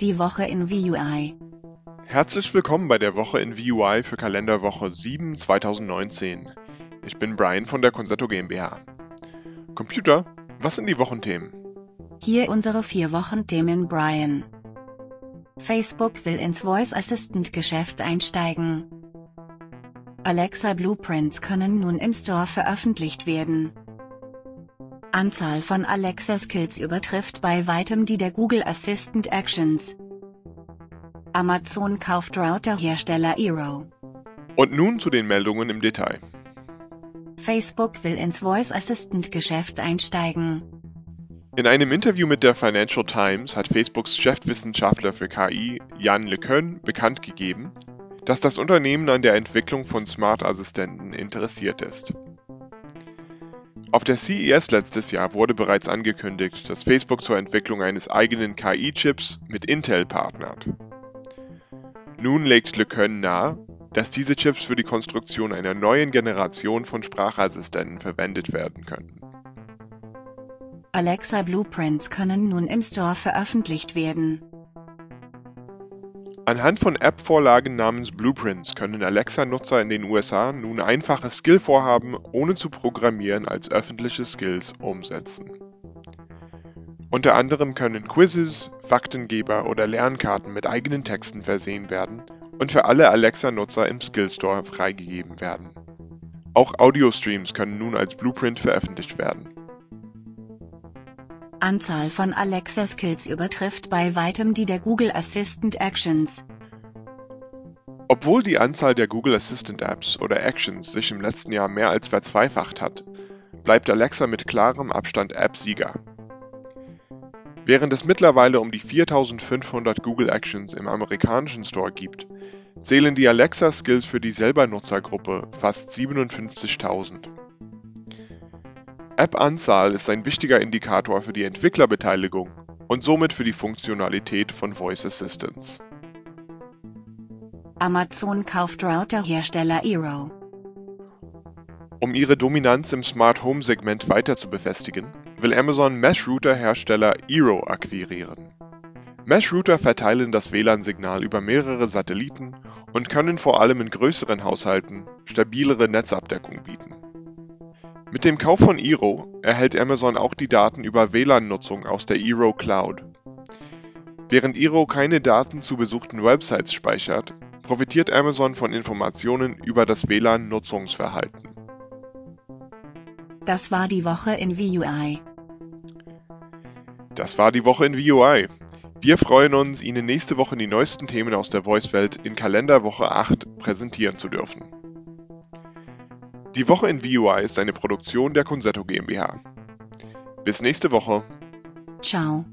Die Woche in VUI. Herzlich willkommen bei der Woche in VUI für Kalenderwoche 7 2019. Ich bin Brian von der Concerto GmbH. Computer, was sind die Wochenthemen? Hier unsere vier Wochenthemen Brian. Facebook will ins Voice Assistant Geschäft einsteigen. Alexa Blueprints können nun im Store veröffentlicht werden. Anzahl von Alexa Skills übertrifft bei weitem die der Google Assistant Actions. Amazon kauft Routerhersteller Eero. Und nun zu den Meldungen im Detail. Facebook will ins Voice Assistant Geschäft einsteigen. In einem Interview mit der Financial Times hat Facebooks Chefwissenschaftler für KI Jan LeCun bekannt gegeben, dass das Unternehmen an der Entwicklung von Smart-Assistenten interessiert ist. Auf der CES letztes Jahr wurde bereits angekündigt, dass Facebook zur Entwicklung eines eigenen KI-Chips mit Intel partnert. Nun legt LeCun nahe, dass diese Chips für die Konstruktion einer neuen Generation von Sprachassistenten verwendet werden könnten. Alexa Blueprints können nun im Store veröffentlicht werden. Anhand von App-Vorlagen namens Blueprints können Alexa-Nutzer in den USA nun einfache Skill-Vorhaben ohne zu programmieren als öffentliche Skills umsetzen. Unter anderem können Quizzes, Faktengeber oder Lernkarten mit eigenen Texten versehen werden und für alle Alexa-Nutzer im Skill Store freigegeben werden. Auch Audio-Streams können nun als Blueprint veröffentlicht werden. Anzahl von Alexa Skills übertrifft bei weitem die der Google Assistant Actions. Obwohl die Anzahl der Google Assistant Apps oder Actions sich im letzten Jahr mehr als verzweifacht hat, bleibt Alexa mit klarem Abstand App-Sieger. Während es mittlerweile um die 4500 Google Actions im amerikanischen Store gibt, zählen die Alexa Skills für die Selber-Nutzergruppe fast 57.000. App-Anzahl ist ein wichtiger Indikator für die Entwicklerbeteiligung und somit für die Funktionalität von Voice Assistants. Amazon kauft Routerhersteller Eero. Um ihre Dominanz im Smart Home Segment weiter zu befestigen, will Amazon Mesh Router Hersteller Eero akquirieren. Mesh Router verteilen das WLAN-Signal über mehrere Satelliten und können vor allem in größeren Haushalten stabilere Netzabdeckung bieten. Mit dem Kauf von Eero erhält Amazon auch die Daten über WLAN-Nutzung aus der Eero Cloud. Während Eero keine Daten zu besuchten Websites speichert, profitiert Amazon von Informationen über das WLAN-Nutzungsverhalten. Das war die Woche in VUI. Das war die Woche in VUI. Wir freuen uns, Ihnen nächste Woche die neuesten Themen aus der Voice-Welt in Kalenderwoche 8 präsentieren zu dürfen. Die Woche in VUI ist eine Produktion der Concerto GmbH. Bis nächste Woche. Ciao.